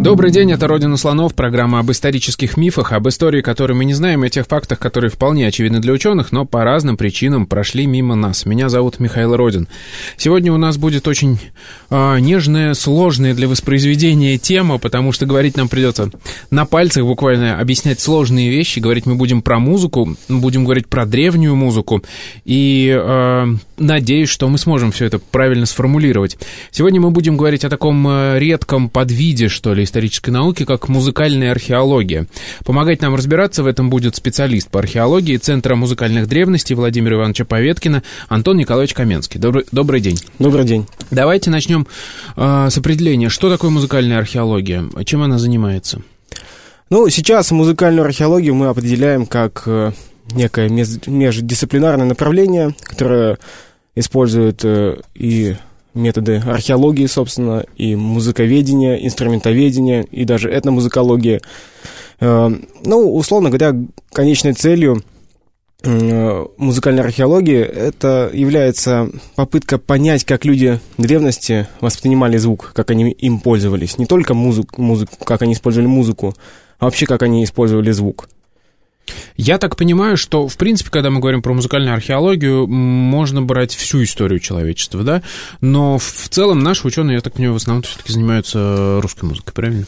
Добрый день, это «Родина слонов», программа об исторических мифах, об истории, которую мы не знаем, и тех фактах, которые вполне очевидны для ученых, но по разным причинам прошли мимо нас. Меня зовут Михаил Родин. Сегодня у нас будет очень э, нежная, сложная для воспроизведения тема, потому что говорить нам придется на пальцах буквально объяснять сложные вещи. Говорить мы будем про музыку, будем говорить про древнюю музыку, и э, надеюсь, что мы сможем все это правильно сформулировать. Сегодня мы будем говорить о таком э, редком подвиде, что ли, исторической науки, как музыкальная археология. Помогать нам разбираться в этом будет специалист по археологии Центра музыкальных древностей Владимира Ивановича Поветкина Антон Николаевич Каменский. Добрый, добрый день. Добрый день. Давайте начнем э, с определения. Что такое музыкальная археология? Чем она занимается? Ну, сейчас музыкальную археологию мы определяем как э, некое междисциплинарное направление, которое использует э, и методы археологии, собственно, и музыковедения, инструментоведения, и даже этномузыкология. Э, ну, условно говоря, конечной целью э, музыкальной археологии это является попытка понять, как люди древности воспринимали звук, как они им пользовались. Не только музыку, музыку как они использовали музыку, а вообще как они использовали звук. Я так понимаю, что, в принципе, когда мы говорим про музыкальную археологию, можно брать всю историю человечества, да? Но в целом наши ученые, я так понимаю, в основном все-таки занимаются русской музыкой, правильно?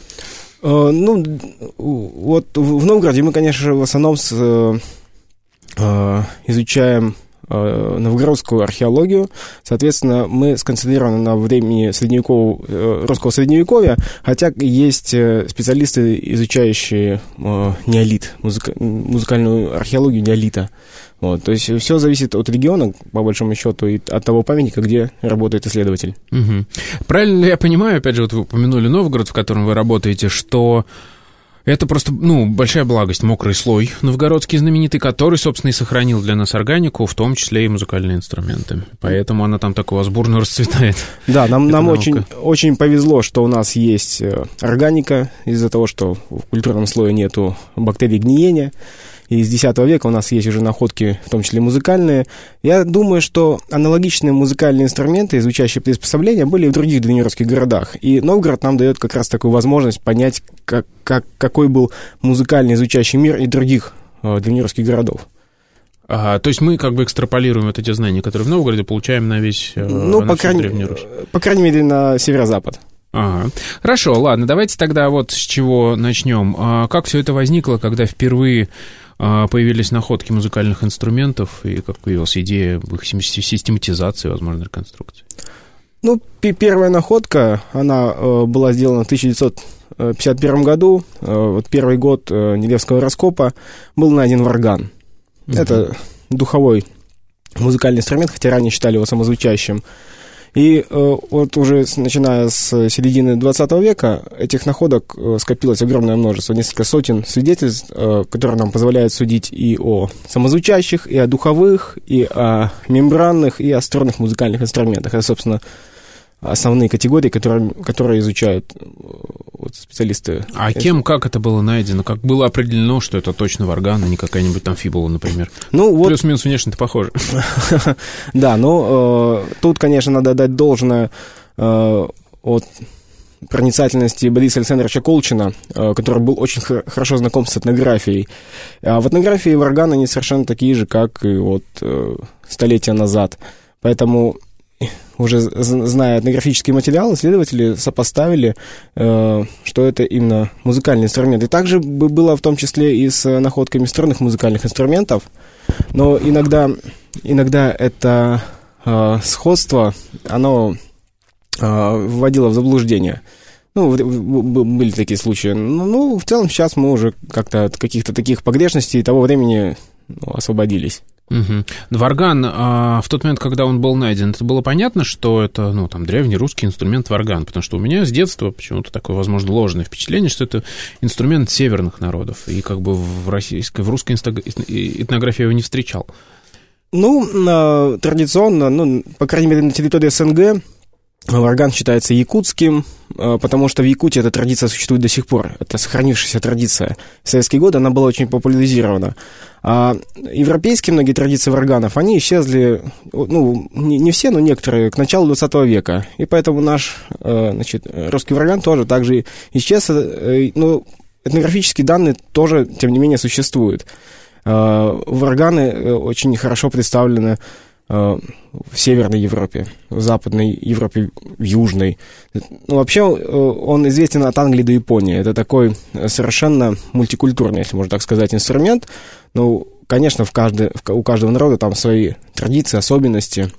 Uh, ну, вот в Новгороде мы, конечно, в основном с, изучаем Э, новгородскую археологию. Соответственно, мы сконцентрированы на времени средневекового, э, русского средневековья, хотя есть э, специалисты, изучающие неолит, музыка, музыкальную археологию неолита. Вот, то есть все зависит от региона, по большому счету, и от того памятника, где работает исследователь. Угу. Правильно ли я понимаю, опять же, вот вы упомянули Новгород, в котором вы работаете, что это просто, ну, большая благость, мокрый слой новгородский знаменитый, который, собственно, и сохранил для нас органику, в том числе и музыкальные инструменты. Поэтому она там так у вас бурно расцветает. Да, нам, нам очень, очень повезло, что у нас есть э, органика, из-за того, что в культурном слое нету бактерий гниения из X века у нас есть уже находки, в том числе музыкальные. Я думаю, что аналогичные музыкальные инструменты, звучащие приспособления, были и в других древнерусских городах. И Новгород нам дает как раз такую возможность понять, как, как, какой был музыкальный звучащий мир и других э, древнерусских городов. Ага, то есть мы как бы экстраполируем вот эти знания, которые в Новгороде получаем на весь э, ну, на по, крайней, по крайней мере, на северо-запад. Ага. Хорошо, ладно, давайте тогда вот с чего начнем. А как все это возникло, когда впервые а, появились находки музыкальных инструментов, и как появилась идея их систематизации, возможно, реконструкции? Ну, первая находка, она э, была сделана в 1951 году. Э, вот первый год э, Нелевского раскопа был найден варган. Угу. Это духовой музыкальный инструмент, хотя ранее считали его самозвучащим. И э, вот уже начиная с середины 20 века этих находок э, скопилось огромное множество, несколько сотен свидетельств, э, которые нам позволяют судить и о самозвучащих, и о духовых, и о мембранных, и о струнных музыкальных инструментах. Это, собственно, основные категории, которые, которые изучают э, вот, специалисты. А кем, как это было найдено? Как было определено, что это точно варган, а не какая-нибудь там фибула, например? Ну, вот... Плюс-минус внешне-то похоже. Да, ну, э, тут, конечно, надо дать должное э, от проницательности Бориса Александровича Колчина, который был очень хорошо знаком с этнографией. А в этнографии варганы, они совершенно такие же, как и вот столетия назад. Поэтому уже зная этнографический материал, исследователи сопоставили, э, что это именно музыкальный инструмент. И также было в том числе и с находками струнных музыкальных инструментов, но иногда, иногда это э, сходство, оно э, вводило в заблуждение. Ну, были такие случаи. Ну, ну, в целом сейчас мы уже как-то от каких-то таких погрешностей того времени ну, освободились. Угу. Варган, а, в тот момент, когда он был найден, это было понятно, что это, ну, там, древний русский инструмент варган, потому что у меня с детства почему-то такое, возможно, ложное впечатление, что это инструмент северных народов, и как бы в российской, в русской этнографии его не встречал. Ну, традиционно, ну, по крайней мере, на территории СНГ Варган считается якутским, э, потому что в Якутии эта традиция существует до сих пор. Это сохранившаяся традиция. В советские годы она была очень популяризирована. А европейские многие традиции варганов, они исчезли, ну, не, все, но некоторые, к началу 20 века. И поэтому наш, э, значит, русский варган тоже также исчез. Э, ну, этнографические данные тоже, тем не менее, существуют. Варганы очень хорошо представлены в Северной Европе, в Западной Европе, в Южной. Ну, вообще, э, он известен от Англии до Японии. Это такой совершенно мультикультурный, если можно так сказать, инструмент. Ну, конечно, в каждой, у каждого народа там свои традиции, особенности.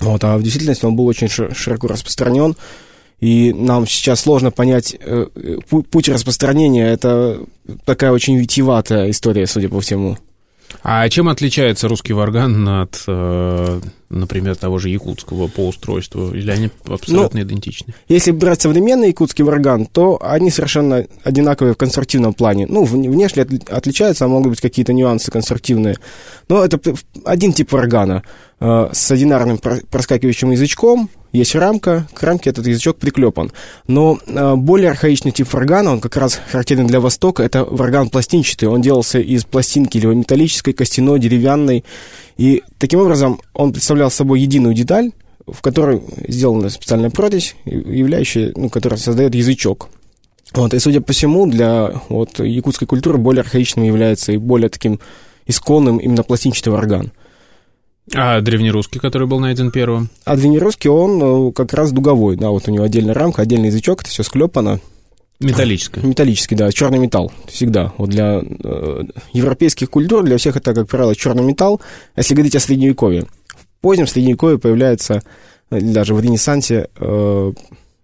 Вот, а в действительности он был очень широко распространен. И нам сейчас сложно понять э, путь распространения. Это такая очень витиеватая история, судя по всему. А чем отличается русский варган от, э, например, того же якутского по устройству? Или они абсолютно ну, идентичны? Если брать современный якутский варган, то они совершенно одинаковые в конструктивном плане. Ну, внешне отличаются, а могут быть какие-то нюансы конструктивные. Но это один тип варгана э, с одинарным проскакивающим язычком, есть рамка, к рамке этот язычок приклепан. Но э, более архаичный тип варгана, он как раз характерен для Востока, это варган пластинчатый. Он делался из пластинки либо металлической, костяной, деревянной. И таким образом он представлял собой единую деталь, в которой сделана специальная протезь, являющая, ну, которая создает язычок. Вот, и судя по всему, для вот, якутской культуры более архаичным является и более таким исконным именно пластинчатый варган. А древнерусский, который был найден первым? А древнерусский, он э, как раз дуговой, да, вот у него отдельная рамка, отдельный язычок, это все склепано. Металлический. Металлический, да, черный металл всегда. Вот для э, европейских культур, для всех это, как правило, черный металл. А если говорить о Средневековье, в позднем Средневековье появляется, э, даже в Ренессансе, э,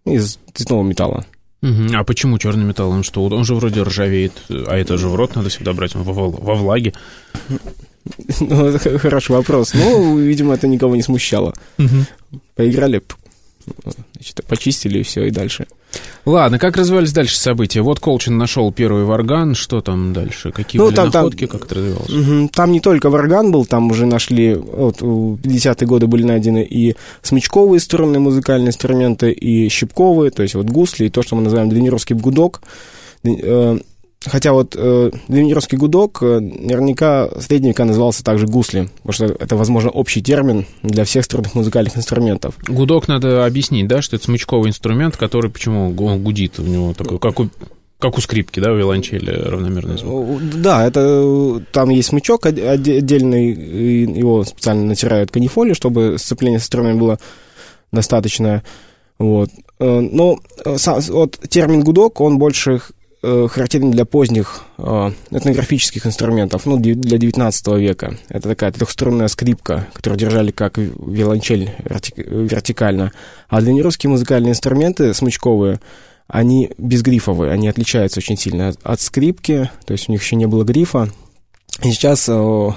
из цветного металла. Угу. А почему черный металл? Он что, он же вроде ржавеет, а это же в рот надо всегда брать, он во, во влаге. Ну, хороший вопрос. Ну, видимо, это никого не смущало. Поиграли, значит, почистили и все, и дальше. Ладно, как развивались дальше события? Вот Колчин нашел первый варган, что там дальше? Какие ну, были там, находки, там, как это развивалось? Угу, там не только варган был, там уже нашли, вот в 50-е годы были найдены и смычковые струнные музыкальные инструменты, и щипковые, то есть вот гусли, и то, что мы называем дренировский гудок. Э, Хотя вот э, древнерусский гудок э, наверняка в средние века назывался также гусли, потому что это, возможно, общий термин для всех струнных музыкальных инструментов. Гудок надо объяснить, да, что это смычковый инструмент, который почему он гудит, у него такой, как у как у скрипки, да, у виолончели равномерный звук. Да, это там есть смычок отдельный, его специально натирают канифолью, чтобы сцепление со струнами было достаточное. Вот. Э, но э, вот термин гудок, он больше Э, характерен для поздних э, этнографических инструментов, ну, для 19 века. Это такая трехструнная скрипка, которую держали как виолончель вертикально. А для нерусские музыкальные инструменты смычковые, они безгрифовые, они отличаются очень сильно от, от скрипки, то есть у них еще не было грифа. И сейчас э,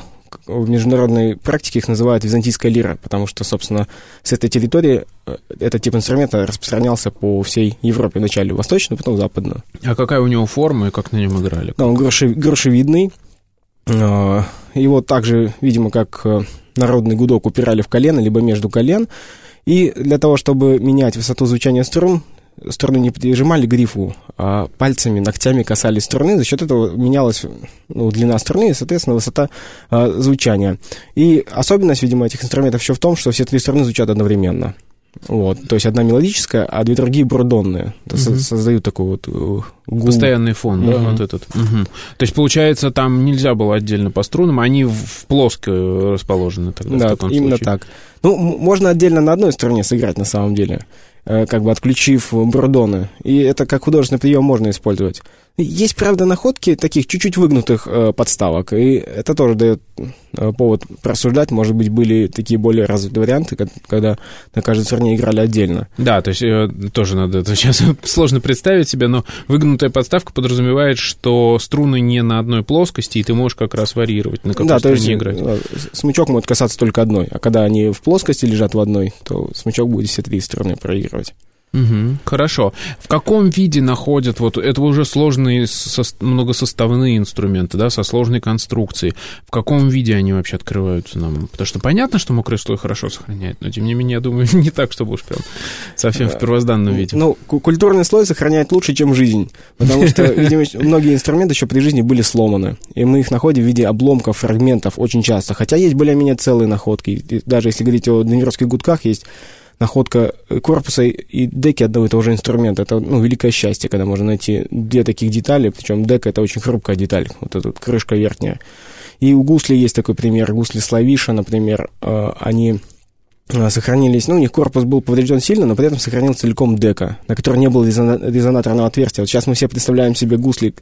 в международной практике их называют византийская лира, потому что, собственно, с этой территории э, этот тип инструмента распространялся по всей Европе, вначале восточную, потом западную. А какая у него форма и как на нем играли? Да, он груши, грушевидный. А, его также, видимо, как э, народный гудок упирали в колено, либо между колен. И для того, чтобы менять высоту звучания струн, струны не прижимали грифу, а пальцами, ногтями касались струны, за счет этого менялась ну, длина струны и, соответственно, высота а, звучания. И особенность, видимо, этих инструментов еще в том, что все три струны звучат одновременно. Вот, то есть одна мелодическая, а две другие бурдонные. Угу. Создают такой вот э, гум. Постоянный фон, угу. да, вот этот. Угу. То есть, получается, там нельзя было отдельно по струнам, они в плоско расположены тогда Да, именно случае. так. Ну, можно отдельно на одной струне сыграть на самом деле. Э, как бы отключив бурдоны. И это как художественный прием можно использовать. Есть, правда, находки таких чуть-чуть выгнутых э, подставок, и это тоже дает э, повод просуждать. Может быть, были такие более развитые варианты, как, когда на каждой стороне играли отдельно. Да, то есть э, тоже надо, это сейчас сложно представить себе, но выгнутая подставка подразумевает, что струны не на одной плоскости, и ты можешь как раз варьировать, на какой да, стороне то есть, играть. э, Смычок может касаться только одной, а когда они в плоскости лежат в одной, то смычок будет все три стороны проигрывать. Угу, хорошо. В каком виде находят, вот это уже сложные со, многосоставные инструменты, да, со сложной конструкцией. В каком виде они вообще открываются нам? Потому что понятно, что мокрый слой хорошо сохраняет, но тем не менее, я думаю, не так, чтобы уж прям совсем в первозданном виде. Ну, культурный слой сохраняет лучше, чем жизнь, потому что, видимо, многие инструменты еще при жизни были сломаны, и мы их находим в виде обломков, фрагментов очень часто, хотя есть более-менее целые находки, даже если говорить о донеровских гудках, есть находка корпуса и деки одного и того же инструмента. Это ну, великое счастье, когда можно найти две таких детали, причем дека это очень хрупкая деталь, вот эта вот крышка верхняя. И у гусли есть такой пример, гусли Славиша, например, э, они э, сохранились, ну, у них корпус был поврежден сильно, но при этом сохранился целиком дека, на котором не было резонаторного отверстия. Вот сейчас мы все представляем себе гусли,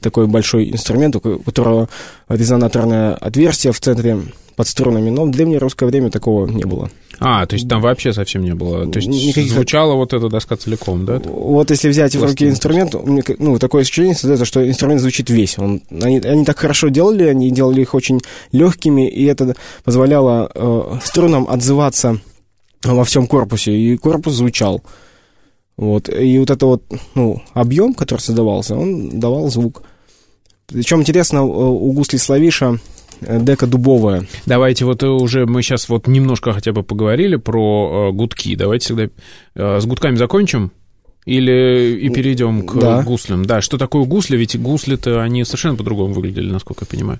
такой большой инструмент, у которого резонаторное отверстие в центре под струнами, но в древнее русское время такого не было. А, то есть там вообще совсем не было. То есть Никаких... звучала вот эта доска целиком, да? Вот если взять в руки инструмент, ну, такое ощущение создается, что инструмент звучит весь. Он, они, они так хорошо делали, они делали их очень легкими, и это позволяло э, струнам отзываться во всем корпусе, и корпус звучал. Вот. И вот это вот, ну, объем, который создавался, он давал звук. Причем интересно, у гусли Славиша Э, дека дубовая. Давайте вот уже мы сейчас вот немножко хотя бы поговорили про э, гудки. Давайте всегда э, с гудками закончим. Или и перейдем к да. гуслям. Да, что такое гусли? Ведь гусли-то они совершенно по-другому выглядели, насколько я понимаю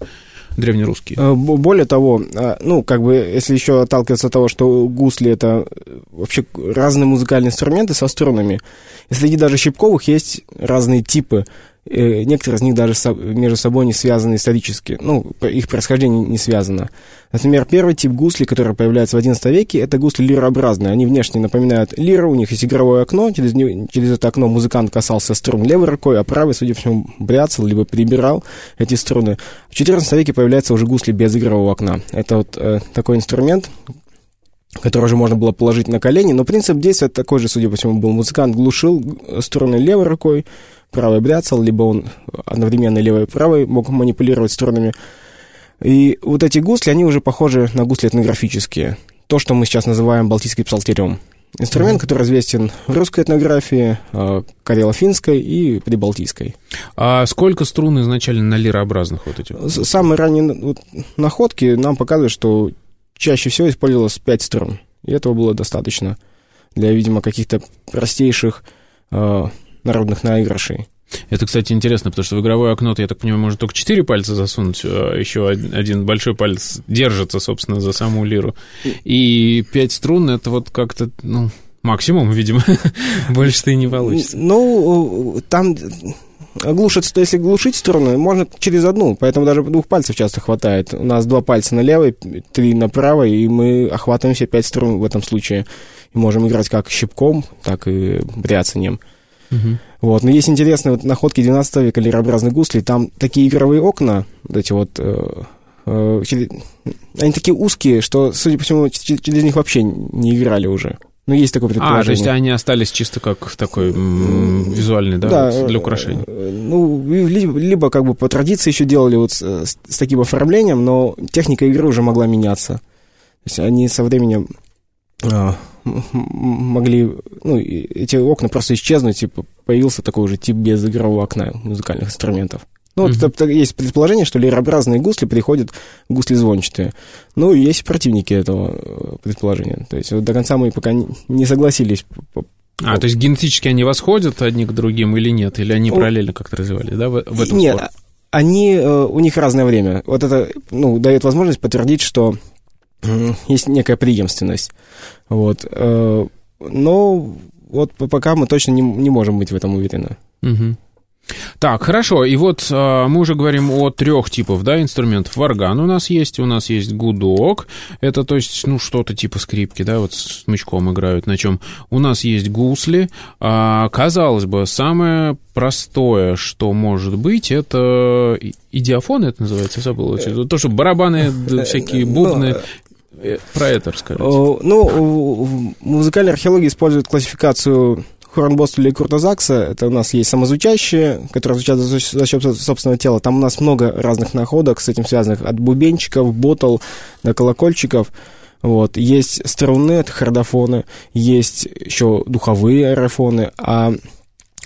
древнерусские. Э, более того, ну, как бы, если еще отталкиваться от того, что гусли это вообще разные музыкальные инструменты со струнами, и среди даже щипковых есть разные типы. Э, некоторые из них даже между собой не связаны исторически, ну, их происхождение не связано. Например, первый тип гусли, который появляется в XI веке, это гусли лирообразные. Они внешне напоминают лиру, у них есть игровое окно, через, через это окно музыкант касался струн левой рукой, а правой, судя по всему, бряцал, либо прибирал эти струны. В XIV веке появляется уже гусли без игрового окна. Это вот э, такой инструмент, который уже можно было положить на колени, но принцип действия такой же, судя по всему, был. Музыкант глушил струны левой рукой, правой бряцал, либо он одновременно левой и правой мог манипулировать струнами. И вот эти гусли, они уже похожи на гусли этнографические. То, что мы сейчас называем балтийский псалтерем. Инструмент, который известен в русской этнографии, э, карело-финской и прибалтийской. А сколько струн изначально на лирообразных вот этих? Самые ранние вот, находки нам показывают, что чаще всего использовалось 5 струн. И этого было достаточно для, видимо, каких-то простейших э, народных наигрышей. Это, кстати, интересно, потому что в игровое окно, я так понимаю, можно только четыре пальца засунуть, а еще один большой палец держится, собственно, за саму лиру. И пять струн — это вот как-то, ну, максимум, видимо. Больше-то и не получится. Ну, там глушить, если глушить струны, можно через одну, поэтому даже двух пальцев часто хватает. У нас два пальца на левой, три на правой, и мы охватываем все пять струн в этом случае. И можем играть как щипком, так и бряцанием. Угу. Вот. Но есть интересные вот находки 12 века лирообразных гуслей. Там такие игровые окна, вот эти вот, э, э, они такие узкие, что, судя по всему, через них вообще не играли уже. Ну, есть такое предположение. А, то есть они остались чисто как такой визуальный, да, да вот, для украшения? Э, ну, либо, либо как бы по традиции еще делали вот с, с таким оформлением, но техника игры уже могла меняться. То есть они со временем а, могли, ну, эти окна просто исчезнуть, типа, появился такой же тип без игрового окна музыкальных инструментов. Ну, mm-hmm. вот есть предположение, что лирообразные гусли приходят гусли звончатые. Ну, есть противники этого э, предположения. То есть вот до конца мы пока не согласились. А, то есть генетически они восходят одни к другим или нет? Или они параллельно как-то развивались, да, в, в этом Нет, спорте? они, э, у них разное время. Вот это, ну, дает возможность подтвердить, что есть некая преемственность. Вот. Э, но вот пока мы точно не, не можем быть в этом уверены. Угу. Так, хорошо. И вот э, мы уже говорим о трех типах, да, инструментов. Варган у нас есть, у нас есть гудок. Это, то есть, ну, что-то типа скрипки, да, вот с смычком играют на чем. У нас есть гусли. А, казалось бы, самое простое, что может быть, это идиофон, это называется, забыл. То, что барабаны, всякие бубны. Ну, Про это расскажите. Ну, в музыкальной археологии используют классификацию Хорнбостеля и Курта Закса, это у нас есть самозвучащие, которые звучат за, счет собственного тела. Там у нас много разных находок с этим связанных, от бубенчиков, ботл до колокольчиков. Вот. Есть струны, это хордофоны, есть еще духовые аэрофоны, а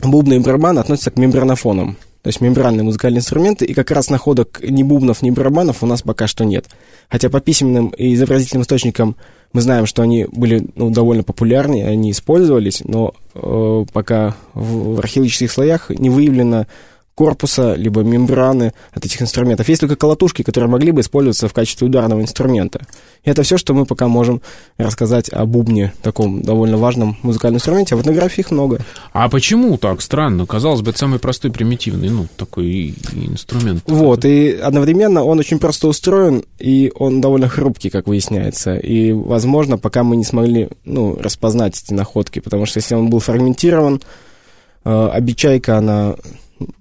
бубны и барабаны относятся к мембранофонам. То есть мембранные музыкальные инструменты, и как раз находок ни бубнов, ни барабанов у нас пока что нет. Хотя по письменным и изобразительным источникам мы знаем, что они были ну, довольно популярны, они использовались, но э, пока в, в археологических слоях не выявлено корпуса, либо мембраны от этих инструментов. Есть только колотушки, которые могли бы использоваться в качестве ударного инструмента. И это все, что мы пока можем рассказать о бубне, таком довольно важном музыкальном инструменте, а в этнографии их много. А почему так странно? Казалось бы, это самый простой, примитивный, ну, такой инструмент. Вот, и одновременно он очень просто устроен, и он довольно хрупкий, как выясняется. И, возможно, пока мы не смогли, ну, распознать эти находки, потому что если он был фрагментирован, э, обечайка, она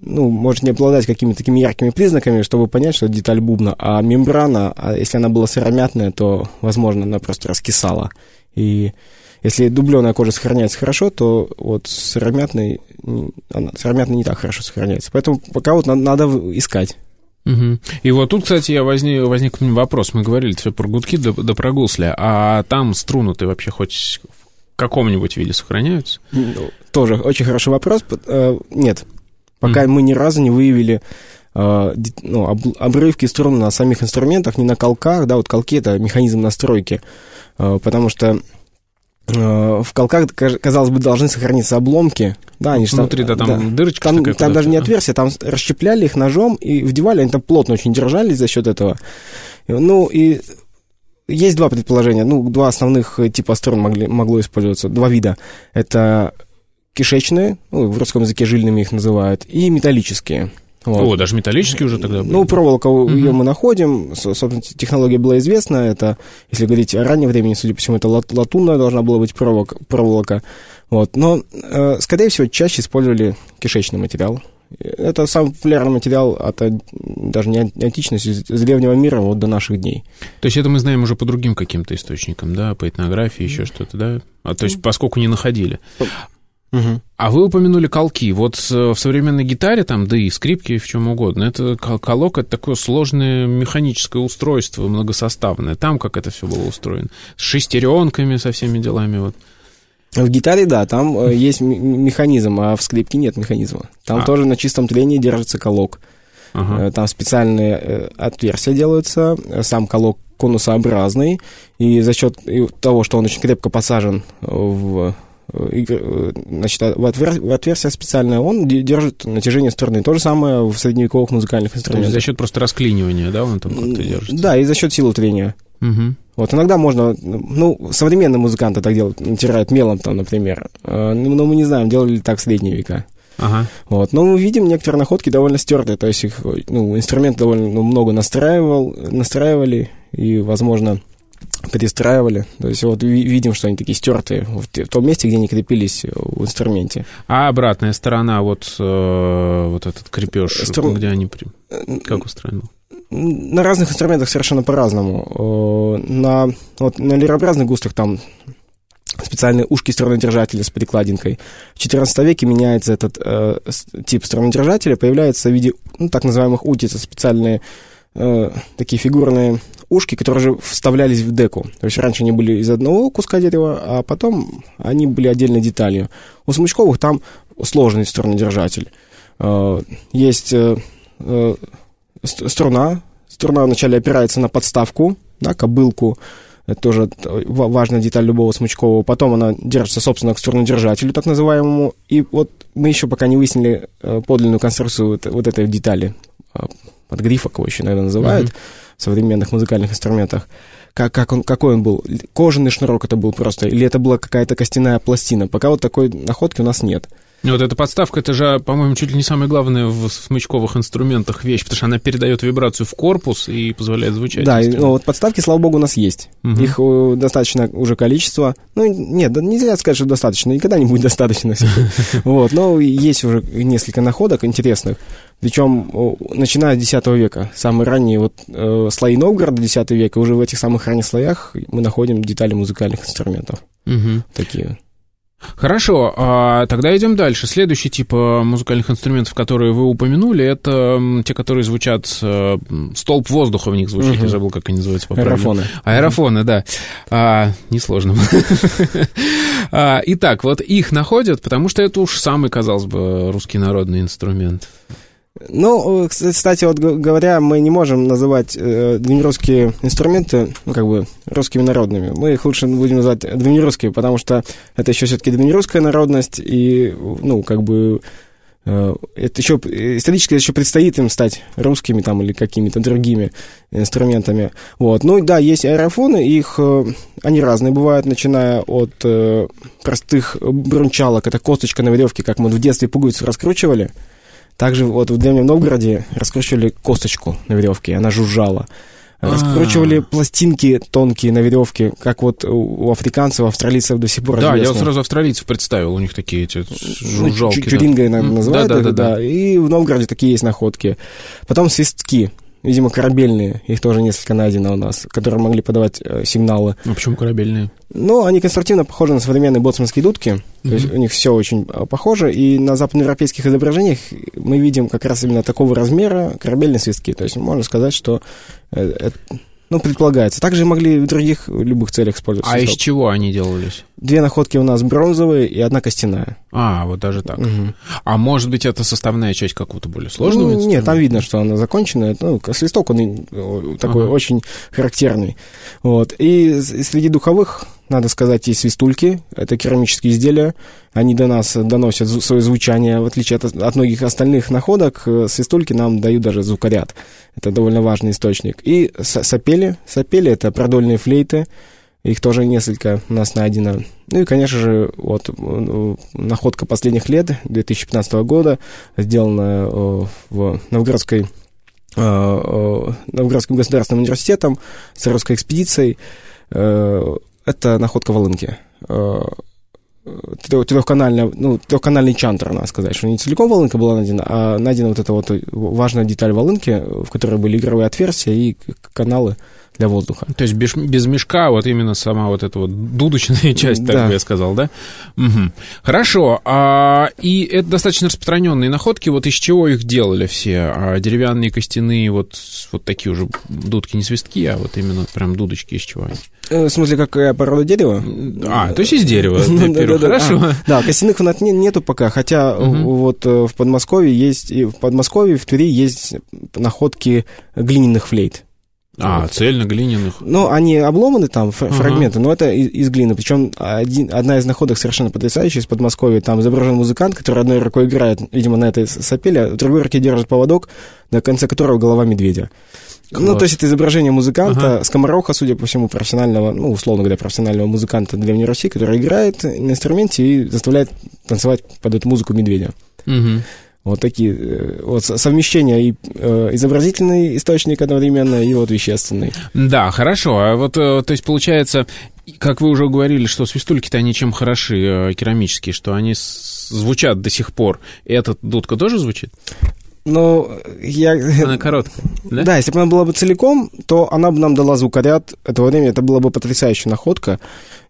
ну, может не обладать какими-то такими яркими признаками, чтобы понять, что деталь бубна, а мембрана, а если она была сыромятная, то, возможно, она просто раскисала. И если дубленая кожа сохраняется хорошо, то вот сыромятной, она, сыромятной не так хорошо сохраняется. Поэтому пока вот надо, надо искать. Угу. И вот тут, кстати, я возник, возник вопрос. Мы говорили все про гудки да, да про гусли, а там струны-то вообще хоть в каком-нибудь виде сохраняются? Ну, тоже очень хороший вопрос. Э, нет, пока mm. мы ни разу не выявили э, ну, об, обрывки струн на самих инструментах, не на колках, да, вот колки это механизм настройки, э, потому что э, в колках, казалось бы, должны сохраниться обломки. Да, они Внутри, да, там да, дырочка Там, там даже не отверстие, там расщепляли их ножом и вдевали, они там плотно очень держались за счет этого. Ну, и есть два предположения, ну, два основных типа сторон могли, могло использоваться, два вида. Это кишечные, ну, в русском языке жильными их называют, и металлические. Вот. О, даже металлические уже тогда были? Ну, проволока, угу. ее мы находим, собственно, технология была известна, это, если говорить о раннем времени, судя по всему, это латунная должна была быть проволока, проволока. вот, но, э, скорее всего, чаще использовали кишечный материал, это самый популярный материал от даже не античности, с древнего мира вот до наших дней. То есть это мы знаем уже по другим каким-то источникам, да, по этнографии, еще что-то, да? А, то есть поскольку не находили. Угу. А вы упомянули колки. Вот в современной гитаре, там, да и скрипке, в чем угодно, это колок — это такое сложное механическое устройство, многосоставное. Там как это все было устроено? С шестеренками, со всеми делами, вот. В гитаре, да, там э, есть механизм, а в скрипке нет механизма. Там а. тоже на чистом трении держится колок. Ага. Э, там специальные э, отверстия делаются, сам колок конусообразный, и за счет того, что он очень крепко посажен в Э, значит, а в, отвер... в отверстие специальное, он держит натяжение стороны. То же самое в средневековых музыкальных инструментах. за счет просто расклинивания, да, он там как-то держится? Да, и за счет силы трения. Угу. Вот иногда можно, ну, современные музыканты так делают, натирают мелом там, например. Э, ну, но мы не знаем, делали ли так в средние века. Ага. Вот. Но мы видим некоторые находки довольно стертые, то есть их, ну, инструмент довольно ну, много настраивал, настраивали, и, возможно, перестраивали. То есть вот видим, что они такие стертые в том месте, где они крепились в инструменте. А обратная сторона, вот, э, вот этот крепеж, Стру... где они... Как устроен На разных инструментах совершенно по-разному. Э, на, вот, на лирообразных густах там специальные ушки струнодержателя с перекладинкой. В XIV веке меняется этот э, тип струнодержателя, появляется в виде ну, так называемых утиц, специальные э, такие фигурные ушки, которые же вставлялись в деку. То есть раньше они были из одного куска дерева, а потом они были отдельной деталью. У смычковых там сложный струнодержатель. Э, есть э, э, струна. Струна вначале опирается на подставку, да, кобылку. Это тоже важная деталь любого смычкового. Потом она держится, собственно, к струнодержателю, так называемому. И вот мы еще пока не выяснили подлинную конструкцию вот, этой детали. Подгрифок его еще, наверное, называют. Mm-hmm современных музыкальных инструментах. Как, как он, какой он был? Кожаный шнурок это был просто? Или это была какая-то костяная пластина? Пока вот такой находки у нас нет. Ну, вот эта подставка, это же, по-моему, чуть ли не самое главное в смычковых инструментах вещь, потому что она передает вибрацию в корпус и позволяет звучать. Да, и, ну, вот подставки, слава богу, у нас есть. Угу. Их э, достаточно уже количество. Ну, нет, нельзя сказать, что достаточно, никогда не будет достаточно. Вот, но есть уже несколько находок интересных. Причем, начиная с X века, самые ранние вот э, слои Новгорода X века, уже в этих самых ранних слоях мы находим детали музыкальных инструментов. Угу. Такие. Хорошо, а тогда идем дальше. Следующий тип э, музыкальных инструментов, которые вы упомянули, это те, которые звучат, столб воздуха в них звучит, угу. я забыл, как они называются. Аэрофоны. Аэрофоны, да. А, несложно. а, итак, вот их находят, потому что это уж самый, казалось бы, русский народный инструмент. Ну, э, кстати, вот говоря, мы не можем называть э, древнерусские инструменты, ну, как бы, русскими народными. Мы их лучше будем называть древнерусскими, потому что это еще все-таки древнерусская народность, и, ну, как бы, э, это еще, исторически еще предстоит им стать русскими там или какими-то другими инструментами. Вот. Ну, да, есть аэрофоны, их, э, они разные бывают, начиная от э, простых брунчалок, это косточка на веревке, как мы в детстве пуговицу раскручивали, также вот в Древнем Новгороде раскручивали косточку на веревке, она жужжала. А. Раскручивали пластинки тонкие на веревке, как вот у африканцев, австралийцев до сих пор Да, я вот сразу австралийцев представил, у них такие эти ну, жужжалки. Чуринга иногда называют да, да, да. И в Новгороде такие есть находки. Потом свистки видимо, корабельные, их тоже несколько найдено у нас, которые могли подавать э, сигналы. А почему корабельные? Ну, они конструктивно похожи на современные боцманские дудки, mm-hmm. то есть у них все очень э, похоже, и на западноевропейских изображениях мы видим как раз именно такого размера корабельные свистки, то есть можно сказать, что э, ну, предполагается. Также могли в других любых целях использоваться. А из чего они делались? Две находки у нас бронзовые и одна костяная. А, вот даже так. Угу. А может быть, это составная часть какого-то более сложного ну, Нет, там видно, что она законченная. Ну, свисток, он такой ага. очень характерный. Вот. И среди духовых надо сказать, есть свистульки, это керамические изделия, они до нас доносят свое звучание, в отличие от, от многих остальных находок, э, свистульки нам дают даже звукоряд, это довольно важный источник. И сапели, сапели это продольные флейты, их тоже несколько у нас найдено. Ну и, конечно же, вот э, находка последних лет, 2015 года, сделанная э, в Новгородской Новгородским государственным университетом с русской экспедицией это находка волынки. Э, трехканальная, ну, трехканальный чантер, надо сказать, что не целиком волынка была найдена, а найдена вот эта вот важная деталь волынки, в которой были игровые отверстия и каналы для воздуха. То есть без, без мешка, вот именно сама вот эта вот дудочная часть, так да. бы я сказал, да? Угу. Хорошо. А, и это достаточно распространенные находки. Вот из чего их делали все? А, деревянные, костяные, вот, вот такие уже дудки, не свистки, а вот именно прям дудочки из чего они? Э, в смысле, какая порода дерева? А, то есть из дерева. Хорошо. Да, костяных у нас нету пока, хотя вот э, в Подмосковье есть, в Подмосковье, в Твери есть находки глиняных флейт. А, вот. цельно-глиняных. Ну, они обломаны там, фр- ага. фрагменты, но это из, из глины. Причем один, одна из находок совершенно потрясающая из Подмосковья. Там изображен музыкант, который одной рукой играет, видимо, на этой сапеле, а другой руке держит поводок, на конце которого голова медведя. Класс. Ну, то есть это изображение музыканта, ага. скомороха, судя по всему, профессионального, ну, условно говоря, профессионального музыканта Древней Руси, который играет на инструменте и заставляет танцевать под эту музыку медведя. Угу. Вот такие э, вот совмещения и э, изобразительный источник одновременно, и вот вещественный. Да, хорошо. А вот, э, то есть, получается, как вы уже говорили, что свистульки-то они чем хороши, э, керамические, что они звучат до сих пор. И эта дудка тоже звучит? Ну, я... Она короткая, да? Да, если бы она была бы целиком, то она бы нам дала звукоряд этого времени. Это была бы потрясающая находка.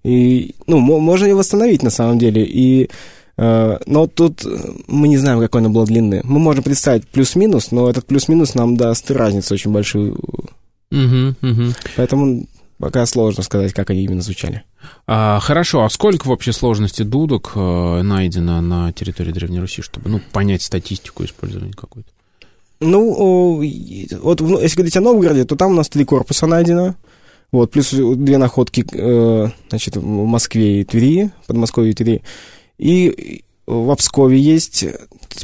И, ну, можно ее восстановить на самом деле. И но тут мы не знаем, какой она была длины. Мы можем представить плюс-минус, но этот плюс-минус нам даст разницу очень большую. Угу, угу. Поэтому пока сложно сказать, как они именно звучали. А, хорошо, а сколько в общей сложности дудок э, найдено на территории Древней Руси, чтобы ну, понять статистику использования какой-то? Ну, вот если говорить о Новгороде, то там у нас три корпуса найдено. Вот, плюс две находки, э, значит, в Москве и Твери, Подмосковье и Твери. И в Обскове есть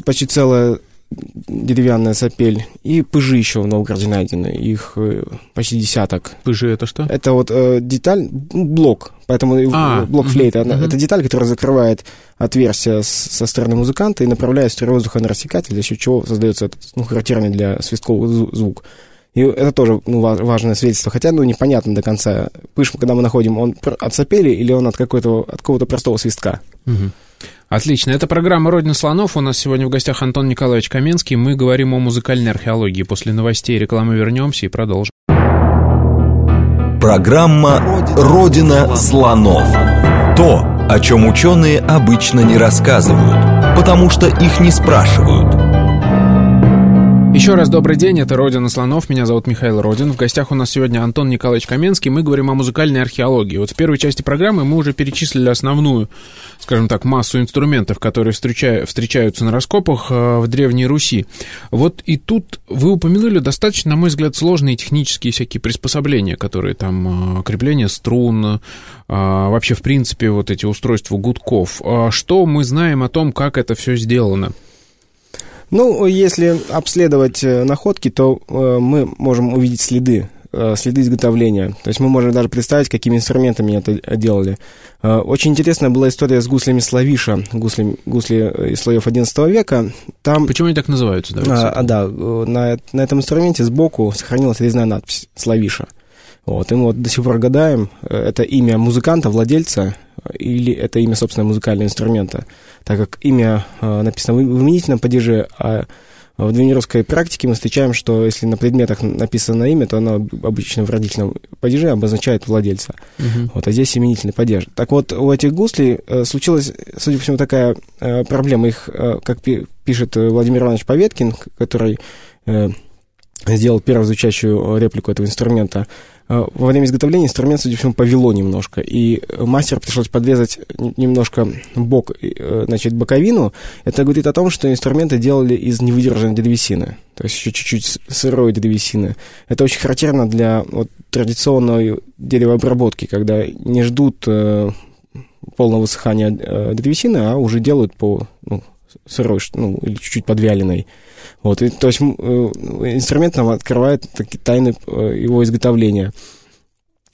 почти целая деревянная сапель, и пыжи еще в Новгороде найдены, их э, почти десяток. Пыжи это что? Это вот э, деталь, блок, поэтому а, блок флейта, угу, это деталь, которая закрывает отверстие с, со стороны музыканта и направляет струю воздуха на рассекатель, за счет чего создается этот ну, характерный для свистков звук. И это тоже ну, важное свидетельство. Хотя, ну, непонятно до конца. Пыш, когда мы находим, он от сапели или он от, какой-то, от какого-то простого свистка. Угу. Отлично. Это программа «Родина слонов». У нас сегодня в гостях Антон Николаевич Каменский. Мы говорим о музыкальной археологии. После новостей и рекламы вернемся и продолжим. Программа «Родина слонов». То, о чем ученые обычно не рассказывают, потому что их не спрашивают – еще раз добрый день, это «Родина слонов», меня зовут Михаил Родин. В гостях у нас сегодня Антон Николаевич Каменский, мы говорим о музыкальной археологии. Вот в первой части программы мы уже перечислили основную, скажем так, массу инструментов, которые встреча... встречаются на раскопах э, в Древней Руси. Вот и тут вы упомянули достаточно, на мой взгляд, сложные технические всякие приспособления, которые там, э, крепление струн, э, вообще, в принципе, вот эти устройства гудков. Что мы знаем о том, как это все сделано? Ну, если обследовать э, находки, то э, мы можем увидеть следы, э, следы изготовления. То есть мы можем даже представить, какими инструментами это делали. Очень интересная была история с гуслями Славиша, гусли, гусли из слоев XI века. Там, Почему они так называются? А, а, да, на, на этом инструменте сбоку сохранилась резная надпись «Славиша». Вот, и мы вот до сих пор гадаем, э, это имя музыканта, владельца, или это имя, собственно, музыкального инструмента, так как имя э, написано в именительном падеже, а в древнерусской практике мы встречаем, что если на предметах написано имя, то оно обычно в родительном падеже обозначает владельца. Uh-huh. Вот, а здесь именительный падеж. Так вот, у этих гуслей э, случилась, судя по всему, такая э, проблема. Их, э, как пи- пишет Владимир Иванович Поветкин, который э, сделал первую звучащую реплику этого инструмента, Э, во время изготовления инструмент, судя по всему, повело немножко, и мастер пришлось подрезать немножко бок, э, значит, боковину. Это говорит о том, что инструменты делали из невыдержанной древесины, то есть еще чуть-чуть сырой древесины. Это очень характерно для вот, традиционной деревообработки, когда не ждут э, полного высыхания э, древесины, а уже делают по ну, сырой, ну, или чуть-чуть подвяленной. Вот, и, то есть э, инструмент нам открывает такие тайны э, его изготовления.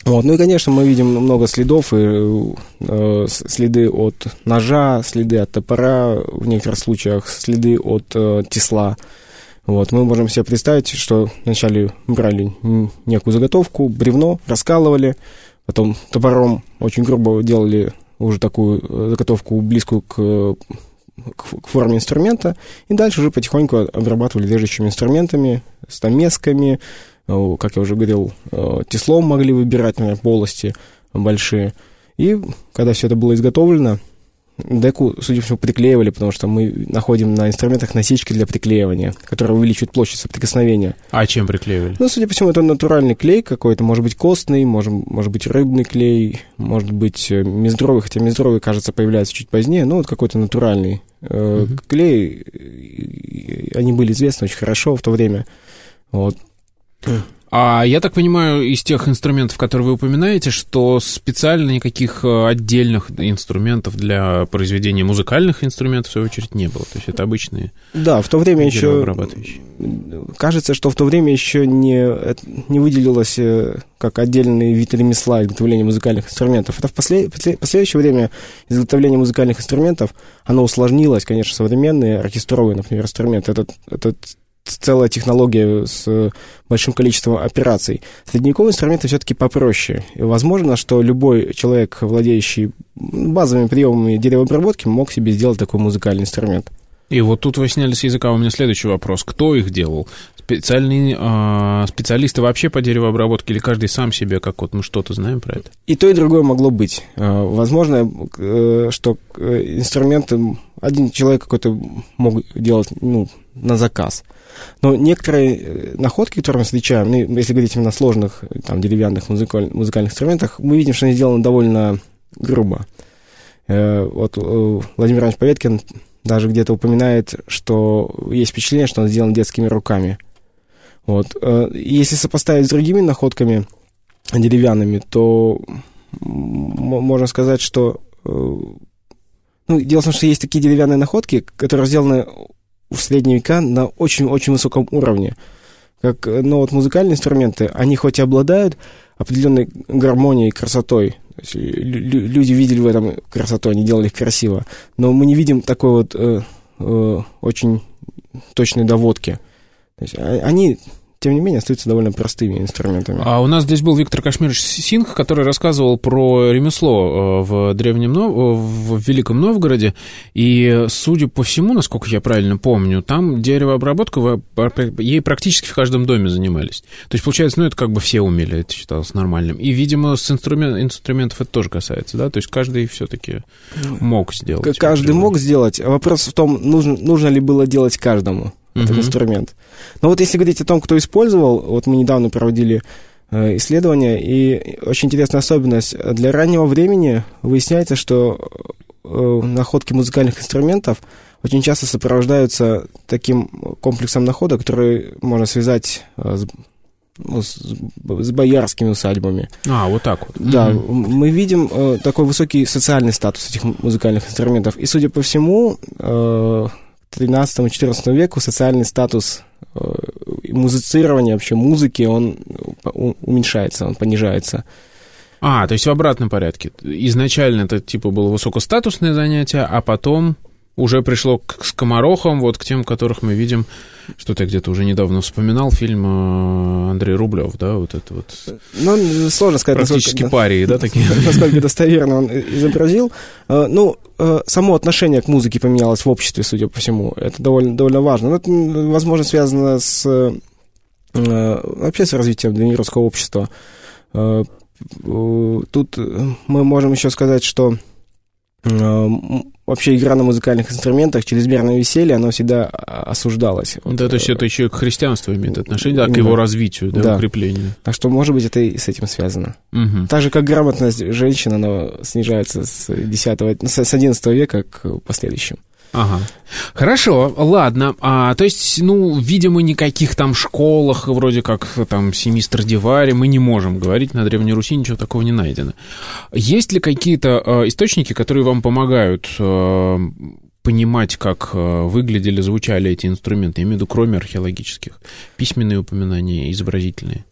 Вот, ну и, конечно, мы видим много следов, и, э, следы от ножа, следы от топора, в некоторых случаях следы от э, тесла. Вот, мы можем себе представить, что вначале брали некую заготовку, бревно, раскалывали, потом топором очень грубо делали уже такую э, заготовку близкую к к, форме инструмента, и дальше уже потихоньку обрабатывали режущими инструментами, стамесками, э, как я уже говорил, э, теслом могли выбирать, например, полости большие. И когда все это было изготовлено, деку, судя по всему, приклеивали, потому что мы находим на инструментах насечки для приклеивания, которые увеличивают площадь соприкосновения. А чем приклеивали? Ну, судя по всему, это натуральный клей какой-то, может быть, костный, может, может быть, рыбный клей, может быть, э, мездровый, хотя мездровый, кажется, появляется чуть позднее, но вот какой-то натуральный э, угу. клей. Они были известны очень хорошо в то время. Вот. А я так понимаю, из тех инструментов, которые вы упоминаете, что специально никаких э, отдельных инструментов для произведения музыкальных инструментов, в свою очередь, не было. То есть это обычные Да, в то время еще... Кажется, что в то время еще не, не выделилось э, как отдельный вид ремесла изготовления музыкальных инструментов. Это в после, последующее время изготовление музыкальных инструментов, оно усложнилось, конечно, современные оркестровые, например, инструменты. Этот, этот целая технология с большим количеством операций. Средневековые инструменты все-таки попроще. И возможно, что любой человек, владеющий базовыми приемами деревообработки, мог себе сделать такой музыкальный инструмент. И вот тут вы сняли с языка у меня следующий вопрос. Кто их делал? Специальные э, специалисты вообще по деревообработке или каждый сам себе, как вот мы что-то знаем про это? И то, и другое могло быть. Э, возможно, э, что э, инструменты один человек какой-то мог делать ну, на заказ. Но некоторые э, находки, которые мы встречаем, ну, если говорить именно о сложных там, деревянных музыкаль, музыкальных инструментах, мы видим, что они сделаны довольно грубо. Э, вот э, Владимир Иванович Поветкин даже где-то упоминает, что есть впечатление, что он сделан детскими руками. Вот. Если сопоставить с другими находками деревянными, то можно сказать, что... Ну, дело в том, что есть такие деревянные находки, которые сделаны в средние века на очень-очень высоком уровне. Как, ну, вот музыкальные инструменты, они хоть и обладают определенной гармонией красотой, люди видели в этом красоту, они делали их красиво, но мы не видим такой вот э, э, очень точной доводки. То есть а, они тем не менее, остаются довольно простыми инструментами. А у нас здесь был Виктор Кашмирович Синх, который рассказывал про ремесло э, в Древнем Нов... в Великом Новгороде, и, судя по всему, насколько я правильно помню, там деревообработка, ей практически в каждом доме занимались. То есть, получается, ну, это как бы все умели, это считалось нормальным. И, видимо, с инструмент... инструментов это тоже касается, да? То есть, каждый все-таки мог сделать. Каждый мог сделать. Вопрос в том, нужно, нужно ли было делать каждому этот uh-huh. инструмент. Но вот если говорить о том, кто использовал, вот мы недавно проводили э, исследования, и очень интересная особенность. Для раннего времени выясняется, что э, находки музыкальных инструментов очень часто сопровождаются таким комплексом находок, который можно связать э, с, ну, с, с боярскими усадьбами. А, вот так вот. Да, mm-hmm. мы видим э, такой высокий социальный статус этих музыкальных инструментов. И, судя по всему, э, 13-14 веку социальный статус э, музицирования, вообще музыки, он уменьшается, он понижается. А, то есть в обратном порядке. Изначально это типа было высокостатусное занятие, а потом уже пришло к скоморохам, вот к тем, которых мы видим, что ты где-то уже недавно вспоминал, фильм э, Андрей Рублев, да, вот это вот. Ну, сложно сказать. Практически парии, да, такие. Насколько достоверно он изобразил. Э, ну, э, само отношение к музыке поменялось в обществе, судя по всему. Это довольно, довольно важно. Но это, возможно, связано с вообще с развитием древнерусского общества. Тут мы можем еще сказать, что вообще игра на музыкальных инструментах, чрезмерное веселье, оно всегда осуждалось. Да, то есть это еще к христианству имеет отношение, да, к его развитию, да, да. укреплению. Так что, может быть, это и с этим связано. Угу. Так же, как грамотность женщин, она снижается с, 10, с 11 века к последующим. Ага. Хорошо, ладно. А, то есть, ну, видимо, никаких там школах, вроде как там семистр Дивари, мы не можем говорить, на Древней Руси ничего такого не найдено. Есть ли какие-то э, источники, которые вам помогают э, понимать, как э, выглядели, звучали эти инструменты, я имею в виду, кроме археологических, письменные упоминания, изобразительные?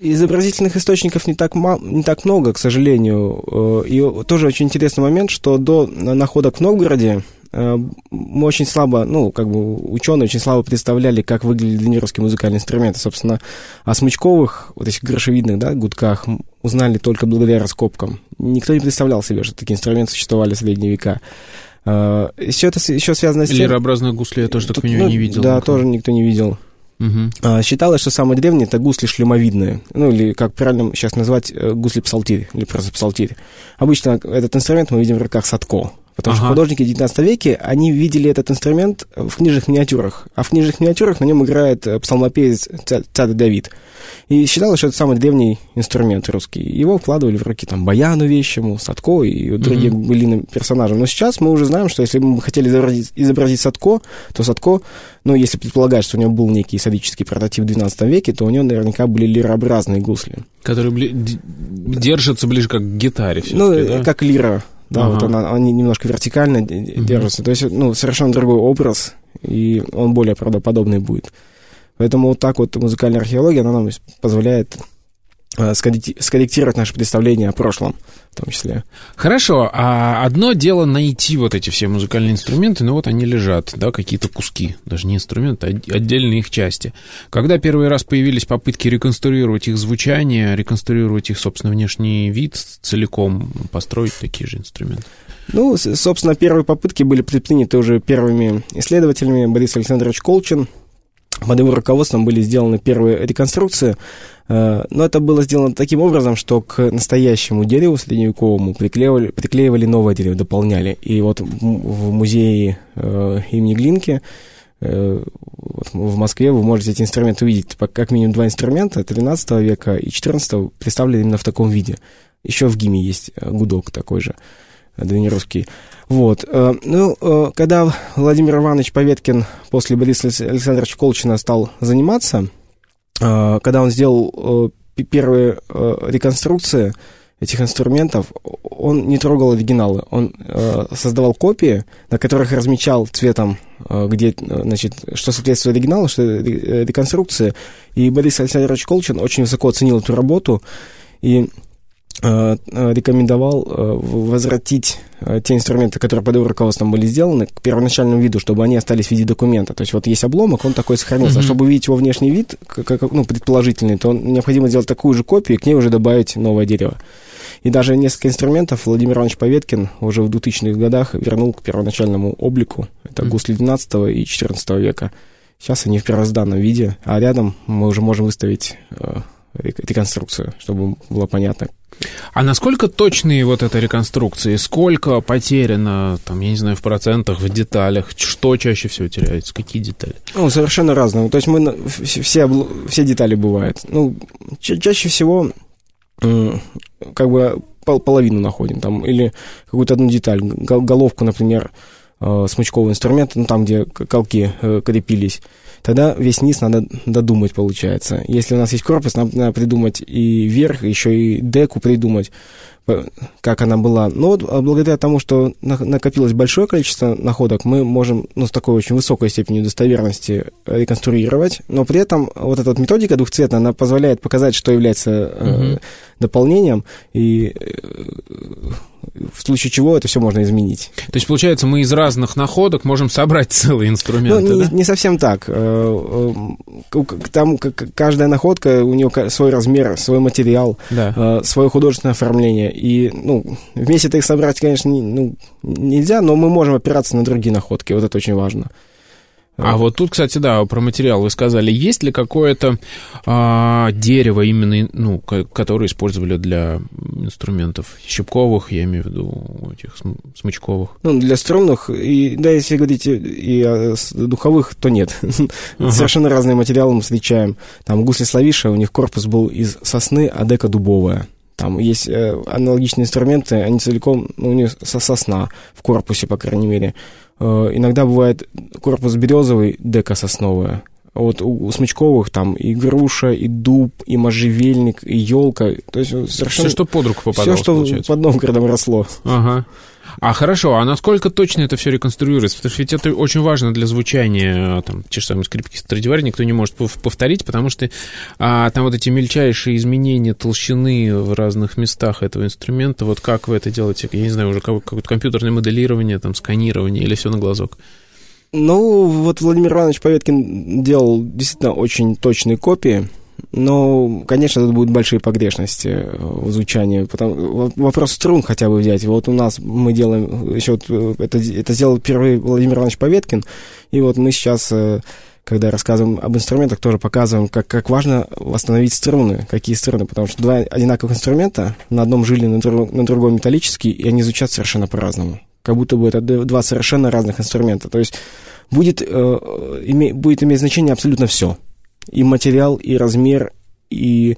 Изобразительных источников не так, мало, не так много, к сожалению. Э, и тоже очень интересный момент, что до находок в Новгороде мы очень слабо, ну, как бы ученые очень слабо представляли, как выглядели древнерусские музыкальные инструменты. Собственно, о смычковых, вот этих грошевидных, да, гудках узнали только благодаря раскопкам. Никто не представлял себе, что такие инструменты существовали в средние века. Э, это еще связано с тем... Лирообразные гусли я тоже, так понимаю, ну, не видел. Да, никогда. тоже никто не видел. Угу. Считалось, что самые древние это гусли шлемовидные, ну или как правильно сейчас назвать э, гусли псалтирь, или просто псалтирь. Обычно этот инструмент мы видим в руках садко. Потому ага. что художники XIX веке, они видели этот инструмент в книжных миниатюрах. А в книжных миниатюрах на нем играет э, псалмопевец царь Давид. И считалось, что это самый древний инструмент русский. Его вкладывали в руки там Баяну Вещему, Садко и другим mm-hmm. былиным персонажам. Но сейчас мы уже знаем, что если бы мы хотели изобразить, изобразить Садко, то Садко, ну, если предполагать, что у него был некий садический прототип в XII веке, то у него наверняка были лирообразные гусли. Которые бли... держатся ближе как к гитаре Ну, да? как лира да, ага. вот она, они немножко вертикально угу. держатся. То есть, ну, совершенно другой образ, и он более правдоподобный будет. Поэтому вот так вот музыкальная археология, она нам позволяет скорректировать наше представление о прошлом в том числе. Хорошо, а одно дело найти вот эти все музыкальные инструменты, но вот они лежат, да, какие-то куски, даже не инструменты, а отдельные их части. Когда первый раз появились попытки реконструировать их звучание, реконструировать их, собственно, внешний вид целиком, построить такие же инструменты? Ну, собственно, первые попытки были предприняты уже первыми исследователями Борис Александрович Колчин, под его руководством были сделаны первые реконструкции, э, но это было сделано таким образом, что к настоящему дереву средневековому приклеивали, приклеивали новое дерево, дополняли. И вот в музее э, имени Глинки э, в Москве вы можете эти инструменты увидеть. Как минимум два инструмента 13 века и 14 представлены именно в таком виде. Еще в ГИМе есть гудок такой же, древнерусский. Вот. Э, ну, э, когда Владимир Иванович Поветкин после Бориса Александровича Колчина стал заниматься, э, когда он сделал первые реконструкции этих инструментов, он не трогал оригиналы. Он э, создавал копии, на которых размечал цветом, э, где, значит, что соответствует оригиналу, что реконструкция. И Борис Александрович Колчин очень высоко оценил эту работу и Э, э, рекомендовал э, возвратить те инструменты, которые под его руководством были сделаны, к первоначальному виду, чтобы они остались в виде документа. То есть вот есть обломок, он такой сохранился. Mm-hmm. А чтобы увидеть его внешний вид, как, ну, предположительный, то необходимо сделать такую же копию и к ней уже добавить новое дерево. И даже несколько инструментов Владимир Иванович Поветкин уже в 2000-х годах вернул к первоначальному облику. Это гусли 12 и 14 века. Сейчас они в первозданном виде, а рядом мы уже можем выставить э, реконструкцию, чтобы было понятно, а насколько точные вот эта реконструкции? Сколько потеряно, там, я не знаю, в процентах, в деталях? Что чаще всего теряется? Какие детали? Ну, совершенно разные. То есть мы все, все детали бывают. Ну, ча- чаще всего как бы половину находим там, или какую-то одну деталь, головку, например, э, смычкового инструмента, ну, там, где колки э, крепились, тогда весь низ надо додумать, получается. Если у нас есть корпус, нам надо придумать и верх, еще и деку придумать, как она была. Но вот а благодаря тому, что накопилось большое количество находок, мы можем ну, с такой очень высокой степенью достоверности реконструировать, но при этом вот эта вот методика двухцветная, она позволяет показать, что является э, дополнением, и э, в случае чего это все можно изменить. То есть, получается, мы из разных находок можем собрать целый инструмент. Ну, не, да? не совсем так. Э, э, там каждая находка, у нее свой размер, свой материал, да. Э, свое художественное оформление. И ну, вместе их собрать, конечно, не, ну, нельзя, но мы можем опираться на другие находки. Вот это очень важно. А вот тут, кстати, да, про материал вы сказали. Есть ли какое-то а, дерево именно, ну, которое использовали для инструментов щипковых, я имею в виду этих смычковых? Ну, для струнных, и, да, если говорить и о духовых, то нет. Ага. Совершенно разные материалы мы встречаем. Там гусли славиша, у них корпус был из сосны, а дека дубовая. Там есть э, аналогичные инструменты, они целиком, ну, у них со сосна в корпусе, по крайней мере. Э, иногда бывает корпус березовый, дека сосновая. Вот у, у Смычковых там и груша, и дуб, и можжевельник, и елка. То есть совершенно... Все, что под руку попадало, Все, что получается. под Новгородом росло. Ага. А хорошо, а насколько точно это все реконструируется? Потому что ведь это очень важно для звучания, там, те же самые скрипки Страдивари никто не может повторить, потому что а, там вот эти мельчайшие изменения толщины в разных местах этого инструмента, вот как вы это делаете? Я не знаю, уже какое-то компьютерное моделирование, там, сканирование или все на глазок? Ну, вот Владимир Иванович Поветкин делал действительно очень точные копии, но, конечно, тут будут большие погрешности э, в звучании. Потому, вопрос струн хотя бы взять. Вот у нас мы делаем, еще вот э, это, это сделал первый Владимир Иванович Поветкин, и вот мы сейчас, э, когда рассказываем об инструментах, тоже показываем, как, как важно восстановить струны, какие струны, потому что два одинаковых инструмента, на одном жили, на, друг, на другом металлические, и они звучат совершенно по-разному. Как будто бы это два совершенно разных инструмента. То есть будет, э, име, будет иметь значение абсолютно все – и материал, и размер, и